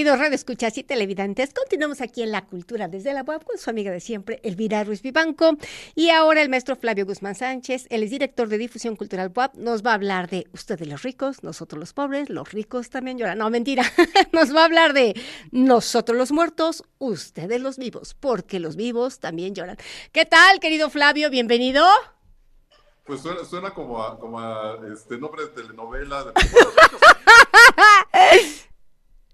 queridos Radio Escuchas y televidentes, continuamos aquí en La Cultura desde la web con su amiga de siempre, Elvira Ruiz Vivanco. Y ahora el maestro Flavio Guzmán Sánchez, él es director de difusión cultural web, nos va a hablar de ustedes los ricos, nosotros los pobres, los ricos también lloran. No, mentira, nos va a hablar de nosotros los muertos, ustedes los vivos, porque los vivos también lloran. ¿Qué tal, querido Flavio? Bienvenido. Pues suena, como a, como este nombre de telenovela. De...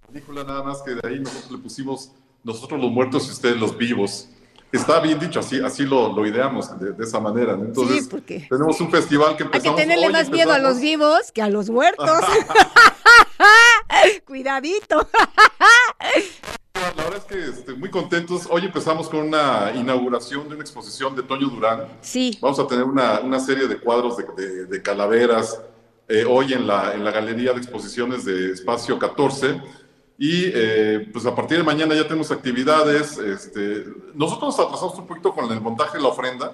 película nada más que de ahí nosotros le pusimos nosotros los muertos y ustedes los vivos. Está bien dicho, así, así lo, lo ideamos de, esa manera. Entonces, sí, porque tenemos un festival que empezamos... Hay que tenerle más miedo a los vivos que a los muertos. Cuidadito. La verdad es que estoy muy contentos. Hoy empezamos con una inauguración de una exposición de Toño Durán. Sí. Vamos a tener una, una serie de cuadros de, de, calaveras eh, hoy en la, en la Galería de Exposiciones de Espacio 14 y eh, pues a partir de mañana ya tenemos actividades. Este, nosotros nos atrasamos un poquito con el montaje de la ofrenda,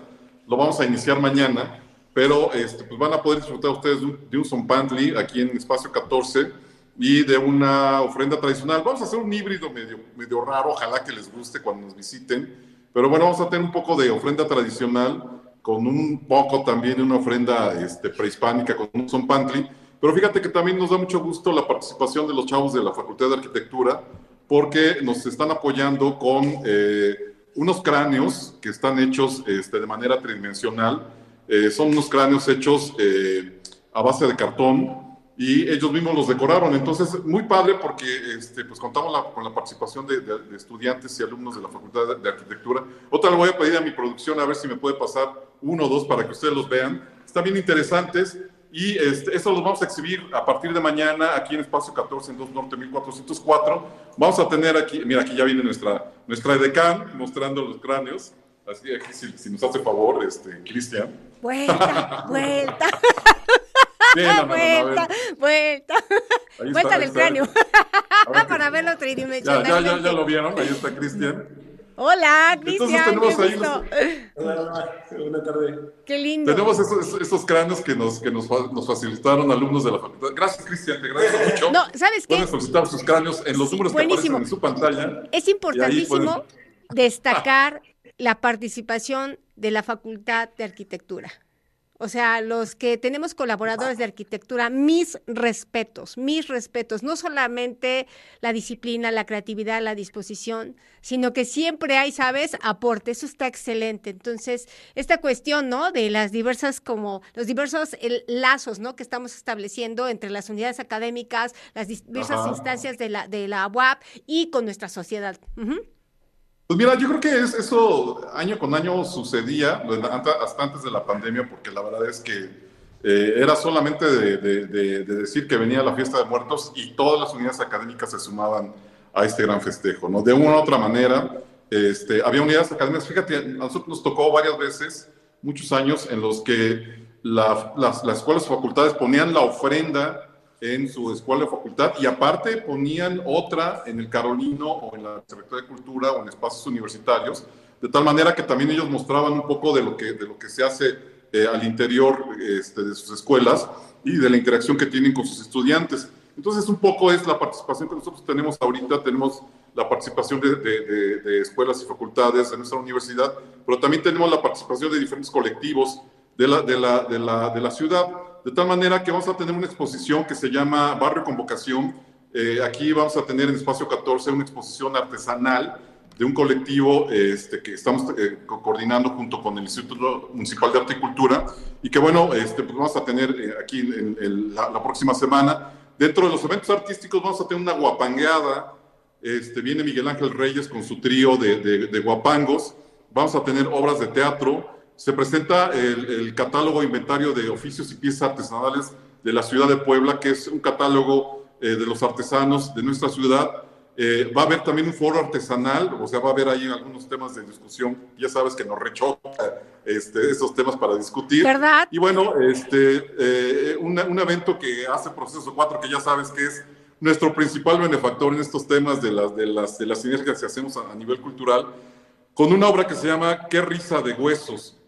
lo vamos a iniciar mañana, pero este, pues van a poder disfrutar ustedes de un, son pantry aquí en Espacio 14 y de una ofrenda tradicional. Vamos a hacer un híbrido medio, medio raro, ojalá que les guste cuando nos visiten, pero bueno, vamos a tener un poco de ofrenda tradicional con un poco también de una ofrenda este, prehispánica con un son pantry pero fíjate que también nos da mucho gusto la participación de los chavos de la Facultad de Arquitectura, porque nos están apoyando con eh, unos cráneos que están hechos este, de manera tridimensional. Eh, son unos cráneos hechos eh, a base de cartón y ellos mismos los decoraron. Entonces, muy padre porque este, pues contamos con la participación de, de, estudiantes y alumnos de la Facultad de, Arquitectura. Otra le voy a pedir a mi producción a ver si me puede pasar uno o dos para que ustedes los vean. Están bien interesantes. Y este, eso los vamos a exhibir a partir de mañana aquí en Espacio 14, en 2 Norte 1404. Vamos a tener aquí, mira, aquí ya viene nuestra, nuestra edecán mostrando los cráneos. Así, aquí, si, nos hace favor, este, Cristian. Vuelta, vuelta. vuelta, vuelta. Vuelta del cráneo. Para verlo tridimensional. Ya, ya, ya, lo vieron, ahí está Cristian. Hola, Cristian. Entonces tenemos ahí Hola, buena tarde. Qué lindo. Tenemos esos, esos cráneos que, nos, que nos, nos, facilitaron alumnos de la facultad. Gracias, Cristian, te agradezco mucho. No, ¿sabes qué? Pueden solicitar sus cráneos en los números que aparecen en su pantalla. Es importantísimo destacar la participación de la Facultad de Arquitectura. O sea, los que tenemos colaboradores de arquitectura, mis respetos, mis respetos, no solamente la disciplina, la creatividad, la disposición, sino que siempre hay, ¿sabes?, aporte, eso está excelente. Entonces, esta cuestión, ¿no?, de las diversas, como los diversos lazos, ¿no?, que estamos estableciendo entre las unidades académicas, las diversas instancias de la, de la UAP y con nuestra sociedad. Pues mira, yo creo que eso año con año sucedía, hasta antes de la pandemia, porque la verdad es que eh, era solamente de, decir que venía la fiesta de muertos y todas las unidades académicas se sumaban a este gran festejo, ¿no? De una u otra manera, este, había unidades académicas, fíjate, a nosotros nos tocó varias veces, muchos años, en los que las, las escuelas facultades ponían la ofrenda en su escuela de facultad y aparte ponían otra en el Carolino o en la Secretaría de Cultura o en espacios universitarios, de tal manera que también ellos mostraban un poco de lo que, de lo que se hace eh, al interior este, de sus escuelas y de la interacción que tienen con sus estudiantes. Entonces, un poco es la participación que nosotros tenemos ahorita, tenemos la participación de, de, de escuelas y facultades de nuestra universidad, pero también tenemos la participación de diferentes colectivos de la, de la, de la, de la ciudad. De tal manera que vamos a tener una exposición que se llama Barrio Convocación. Eh, aquí vamos a tener en Espacio 14 una exposición artesanal de un colectivo este, que estamos eh, coordinando junto con el Instituto Municipal de Arte y Cultura y que bueno, este, pues vamos a tener eh, aquí en, la, próxima semana. Dentro de los eventos artísticos vamos a tener una guapangueada. Este, viene Miguel Ángel Reyes con su trío de, guapangos. Vamos a tener obras de teatro se presenta el, catálogo inventario de oficios y piezas artesanales de la ciudad de Puebla, que es un catálogo eh, de los artesanos de nuestra ciudad. Eh, va a haber también un foro artesanal, o sea, va a haber ahí algunos temas de discusión. Ya sabes que nos rechoca este, esos temas para discutir. ¿Verdad? Y bueno, este, eh, un, evento que hace Proceso 4, que ya sabes que es nuestro principal benefactor en estos temas de las, de las, de las sinergias que hacemos a, nivel cultural, con una obra que se llama Qué risa de huesos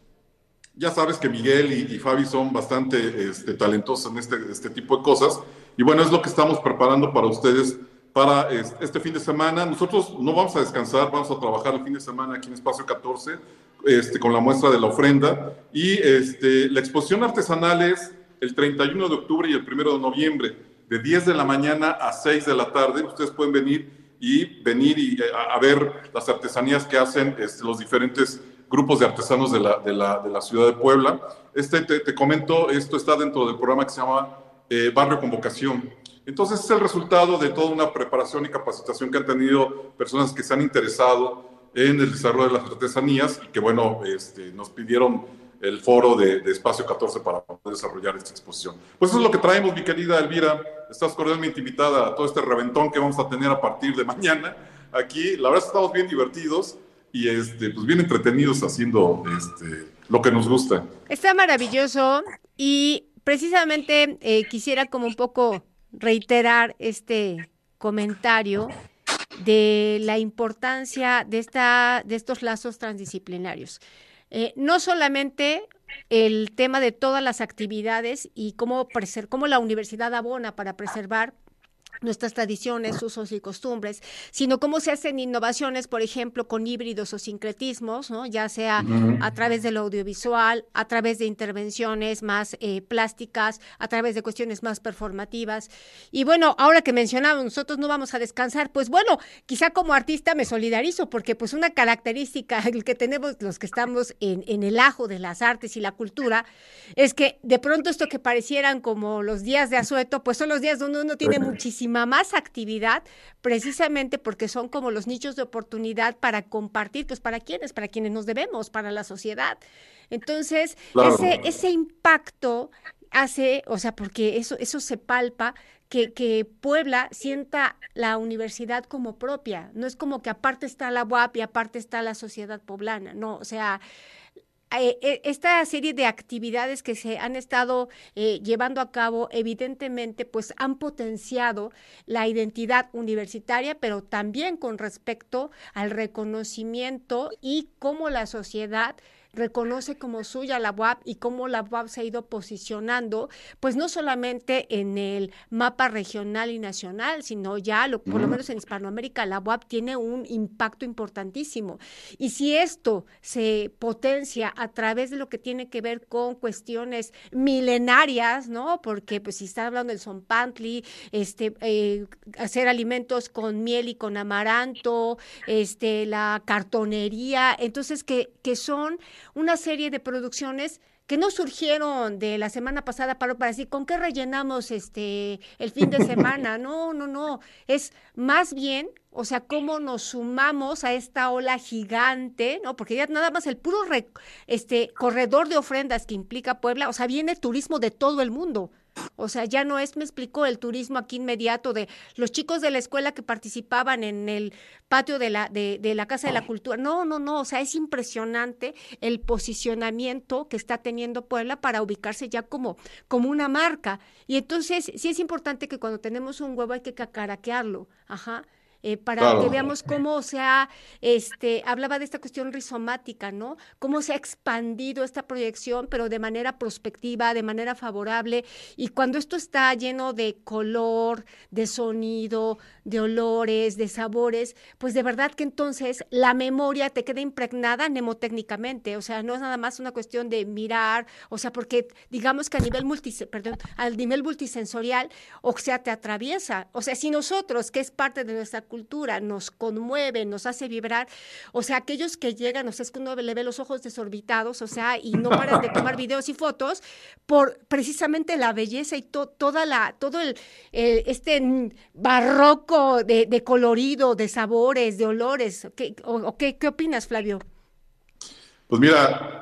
ya sabes que Miguel y, Fabi son bastante este, talentosos en este, este tipo de cosas. Y bueno, es lo que estamos preparando para ustedes para este fin de semana. Nosotros no vamos a descansar, vamos a trabajar el fin de semana aquí en Espacio 14 este, con la muestra de la ofrenda. Y este, la exposición artesanal es el 31 de octubre y el 1 de noviembre, de 10 de la mañana a 6 de la tarde. Ustedes pueden venir y venir y, eh, a, ver las artesanías que hacen este, los diferentes grupos de artesanos de la, de la, de la ciudad de Puebla. Este, te, comento, esto está dentro del programa que se llama eh, Barrio Convocación. Entonces es el resultado de toda una preparación y capacitación que han tenido personas que se han interesado en el desarrollo de las artesanías y que bueno, este, nos pidieron el foro de, Espacio 14 para poder desarrollar esta exposición. Pues eso es lo que traemos, mi querida Elvira. Estás cordialmente invitada a todo este reventón que vamos a tener a partir de mañana. Aquí, la verdad, estamos bien divertidos y este, pues bien entretenidos haciendo este, lo que nos gusta. Está maravilloso y precisamente eh, quisiera como un poco reiterar este comentario de la importancia de, esta, de estos lazos transdisciplinarios. Eh, no solamente el tema de todas las actividades y cómo, cómo la universidad abona para preservar nuestras tradiciones, usos y costumbres, sino cómo se hacen innovaciones, por ejemplo, con híbridos o sincretismos, ¿no? ya sea a través del audiovisual, a través de intervenciones más eh, plásticas, a través de cuestiones más performativas. Y bueno, ahora que mencionamos, nosotros no vamos a descansar, pues bueno, quizá como artista me solidarizo, porque pues una característica que tenemos los que estamos en, en el ajo de las artes y la cultura, es que de pronto esto que parecieran como los días de asueto, pues son los días donde uno tiene muchísimo más actividad precisamente porque son como los nichos de oportunidad para compartir, pues para quienes, para quienes nos debemos, para la sociedad. Entonces, ese, ese impacto hace, o sea, porque eso, eso se palpa, que, que, Puebla sienta la universidad como propia. No es como que aparte está la UAP y aparte está la sociedad poblana, no, o sea, eh, esta serie de actividades que se han estado eh, llevando a cabo, evidentemente, pues han potenciado la identidad universitaria, pero también con respecto al reconocimiento y cómo la sociedad reconoce como suya la UAP y cómo la UAP se ha ido posicionando, pues no solamente en el mapa regional y nacional, sino ya, lo, por lo menos en Hispanoamérica, la UAP tiene un impacto importantísimo. Y si esto se potencia a través de lo que tiene que ver con cuestiones milenarias, ¿no? Porque pues si está hablando del Pantli, este, eh, hacer alimentos con miel y con amaranto, este, la cartonería, entonces que, que son una serie de producciones que no surgieron de la semana pasada para, para decir, ¿con qué rellenamos este el fin de semana? No, no, no. Es más bien, o sea, cómo nos sumamos a esta ola gigante, ¿no? Porque ya nada más el puro este corredor de ofrendas que implica Puebla, o sea, viene turismo de todo el mundo. O sea, ya no es, me explicó, el turismo aquí inmediato de los chicos de la escuela que participaban en el patio de la, de, de la Casa de la Cultura. No, no, no, o sea, es impresionante el posicionamiento que está teniendo Puebla para ubicarse ya como, como una marca. Y entonces, sí es importante que cuando tenemos un huevo hay que cacaraquearlo, ajá. Eh, para que veamos cómo se ha, este, hablaba de esta cuestión rizomática, ¿no? Cómo se ha expandido esta proyección, pero de manera prospectiva, de manera favorable. Y cuando esto está lleno de color, de sonido, de olores, de sabores, pues de verdad que entonces la memoria te queda impregnada mnemotécnicamente, o sea, no es nada más una cuestión de mirar, o sea, porque digamos que a nivel perdón, al nivel multisensorial, o sea, te atraviesa, o sea, si nosotros, que es parte de nuestra cultura, nos conmueve, nos hace vibrar, o sea, aquellos que llegan, o sea, es que uno le ve los ojos desorbitados, o sea, y no paran de tomar videos y fotos por precisamente la belleza y toda la, todo el, este barroco de, colorido, de sabores, de olores. ¿Qué, o, qué, qué opinas, Flavio? Pues mira,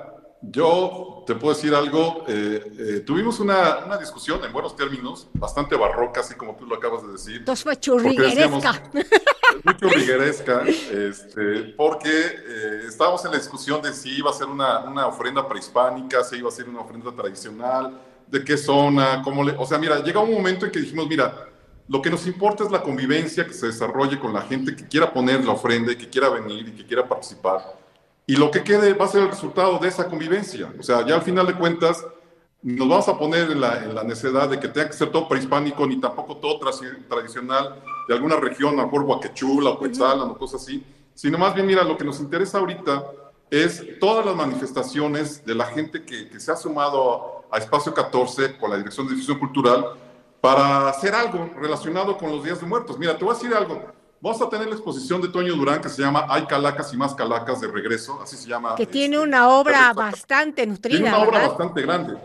yo te puedo decir algo. Eh, eh, tuvimos una, una, discusión en buenos términos, bastante barroca, así como tú lo acabas de decir. Entonces fue churrigueresca. Muy churrigueresca, este, porque eh, estábamos en la discusión de si iba a ser una, una, ofrenda prehispánica, si iba a ser una ofrenda tradicional, de qué zona, cómo le. O sea, mira, llega un momento en que dijimos, mira, lo que nos importa es la convivencia que se desarrolle con la gente que quiera poner la ofrenda y que quiera venir y que quiera participar y lo que quede va a ser el resultado de esa convivencia. O sea, ya al final de cuentas, nos vamos a poner en la, en la necesidad de que tenga que ser todo prehispánico ni tampoco todo tradicional, de alguna región, a mejor Huaquechula o Quetzalan o cosas así, sino más bien, mira, lo que nos interesa ahorita es todas las manifestaciones de la gente que, que se ha sumado a Espacio 14 con la Dirección de Difusión Cultural para hacer algo relacionado con los días de muertos. Mira, te voy a decir algo. Vamos a tener la exposición de Toño Durán que se llama Hay Calacas y más Calacas de regreso, así se llama. Que tiene este, una obra bastante nutrida. Tiene una obra bastante grande.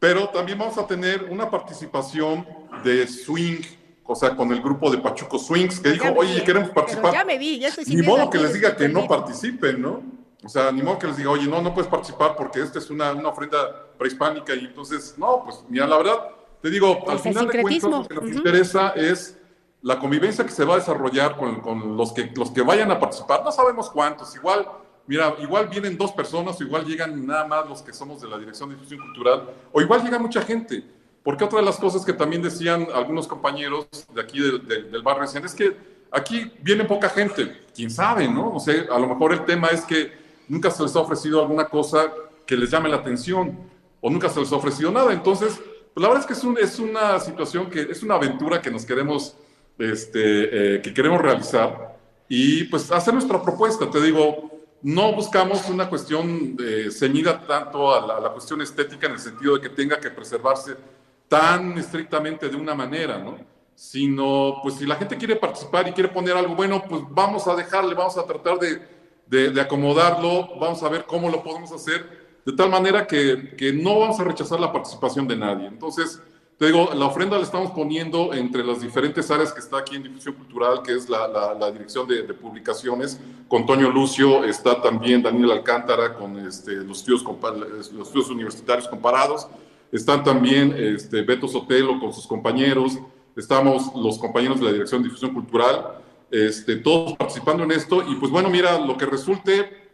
Pero también vamos a tener una participación de swing, o sea, con el grupo de Pachuco Swings, que dijo, oye, queremos participar. ya me vi, ya estoy Ni modo que les diga que no participen, ¿no? O sea, ni modo que les diga, oye, no, no puedes participar porque esta es una, una ofrenda prehispánica y entonces, no, pues mira, la verdad, te digo, al final de cuentas lo que nos interesa es la convivencia que se va a desarrollar con, con, los, que, los que vayan a participar. No sabemos cuántos, igual, mira, igual vienen dos personas, o igual llegan nada más los que somos de la Dirección de Difusión Cultural, o igual llega mucha gente. Porque otra de las cosas que también decían algunos compañeros de aquí del barrio es que aquí viene poca gente. Quién sabe, ¿no? O sea, a lo mejor el tema es que nunca se les ha ofrecido alguna cosa que les llame la atención o nunca se les ha ofrecido nada. Entonces, pues la verdad es que es, es una situación que es una aventura que nos queremos este, eh, que queremos realizar y pues hacer nuestra propuesta. Te digo, no buscamos una cuestión eh, ceñida tanto a la, cuestión estética en el sentido de que tenga que preservarse tan estrictamente de una manera, ¿no? Sino, pues si la gente quiere participar y quiere poner algo bueno, pues vamos a dejarle, vamos a tratar de, de, de acomodarlo, vamos a ver cómo lo podemos hacer, de tal manera que, que no vamos a rechazar la participación de nadie. Entonces, te digo, la ofrenda la estamos poniendo entre las diferentes áreas que está aquí en Difusión Cultural, que es la, la, dirección de, publicaciones. Con Toño Lucio está también Daniel Alcántara con este, los, estudios, los estudios universitarios comparados. Están también este, Beto Sotelo con sus compañeros. Estamos los compañeros de la Dirección de Difusión Cultural, este, todos participando en esto. Y pues bueno, mira, lo que resulte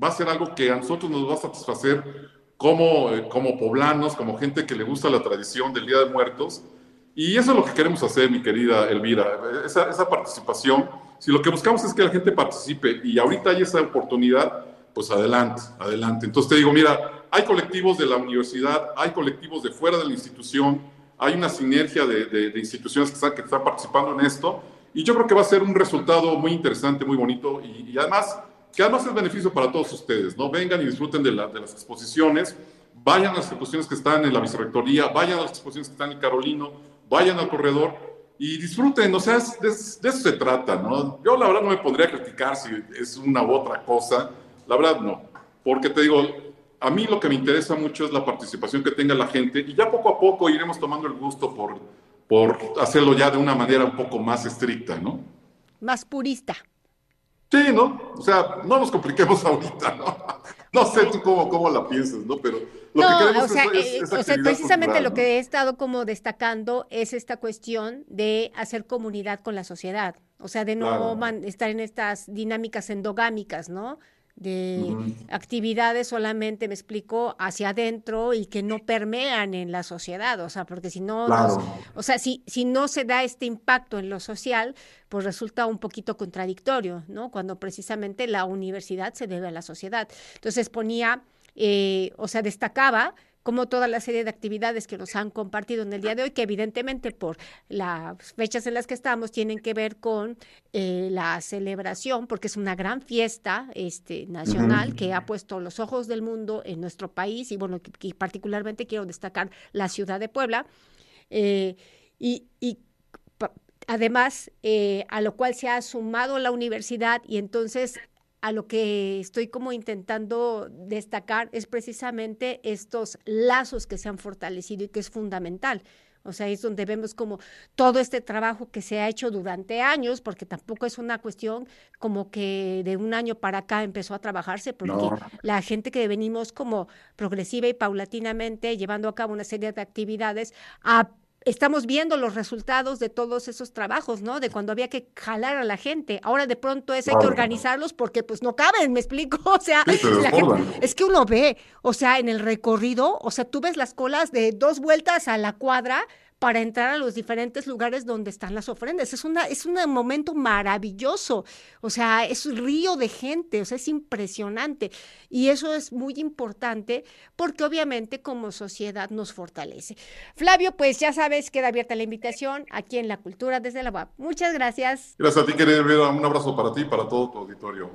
va a ser algo que a nosotros nos va a satisfacer como, eh, como poblanos, como gente que le gusta la tradición del Día de Muertos. Y eso es lo que queremos hacer, mi querida Elvira, esa, esa participación. Si lo que buscamos es que la gente participe y ahorita hay esa oportunidad, pues adelante, adelante. Entonces te digo, mira, hay colectivos de la universidad, hay colectivos de fuera de la institución, hay una sinergia de, de, instituciones que están, que están participando en esto y yo creo que va a ser un resultado muy interesante, muy bonito y, y además que además es beneficio para todos ustedes, ¿no? Vengan y disfruten de, de las exposiciones, vayan a las exposiciones que están en la vicerrectoría, vayan a las exposiciones que están en Carolino, vayan al corredor y disfruten, o sea, de, eso se trata, ¿no? Yo la verdad no me pondría a criticar si es una u otra cosa, la verdad no, porque te digo, a mí lo que me interesa mucho es la participación que tenga la gente y ya poco a poco iremos tomando el gusto por, por hacerlo ya de una manera un poco más estricta, ¿no? Más purista. Sí, ¿no? O sea, no nos compliquemos ahorita, ¿no? No sé tú cómo, cómo la piensas, ¿no? Pero lo que queremos o sea, es, eh, o sea precisamente lo que he estado como destacando es esta cuestión de hacer comunidad con la sociedad, o sea, de no estar en estas dinámicas endogámicas, ¿no? De actividades solamente, me explico, hacia adentro y que no permean en la sociedad, o sea, porque si no, o sea, si, si no se da este impacto en lo social, pues resulta un poquito contradictorio, ¿no? Cuando precisamente la universidad se debe a la sociedad. Entonces ponía, eh, o sea, destacaba como toda la serie de actividades que nos han compartido en el día de hoy, que evidentemente por las fechas en las que estamos tienen que ver con eh, la celebración, porque es una gran fiesta este, nacional que ha puesto los ojos del mundo en nuestro país y bueno, y particularmente quiero destacar la ciudad de Puebla. Eh, y, además, eh, a lo cual se ha sumado la universidad y entonces a lo que estoy como intentando destacar es precisamente estos lazos que se han fortalecido y que es fundamental. O sea, es donde vemos como todo este trabajo que se ha hecho durante años, porque tampoco es una cuestión como que de un año para acá empezó a trabajarse, porque la gente que venimos como progresiva y paulatinamente llevando a cabo una serie de actividades, a estamos viendo los resultados de todos esos trabajos, ¿no? De cuando había que jalar a la gente. Ahora de pronto es hay que organizarlos porque pues no caben, me explico. O sea, es que uno ve, o sea, en el recorrido, o sea, tú ves las colas de dos vueltas a la cuadra para entrar a los diferentes lugares donde están las ofrendas. Es, una, es un momento maravilloso, o sea, es un río de gente, o sea, es impresionante. Y eso es muy importante porque obviamente como sociedad nos fortalece. Flavio, pues ya sabes, queda abierta la invitación aquí en La Cultura desde la UAP. Muchas gracias. Gracias a ti, querida Un abrazo para ti y para todo tu auditorio.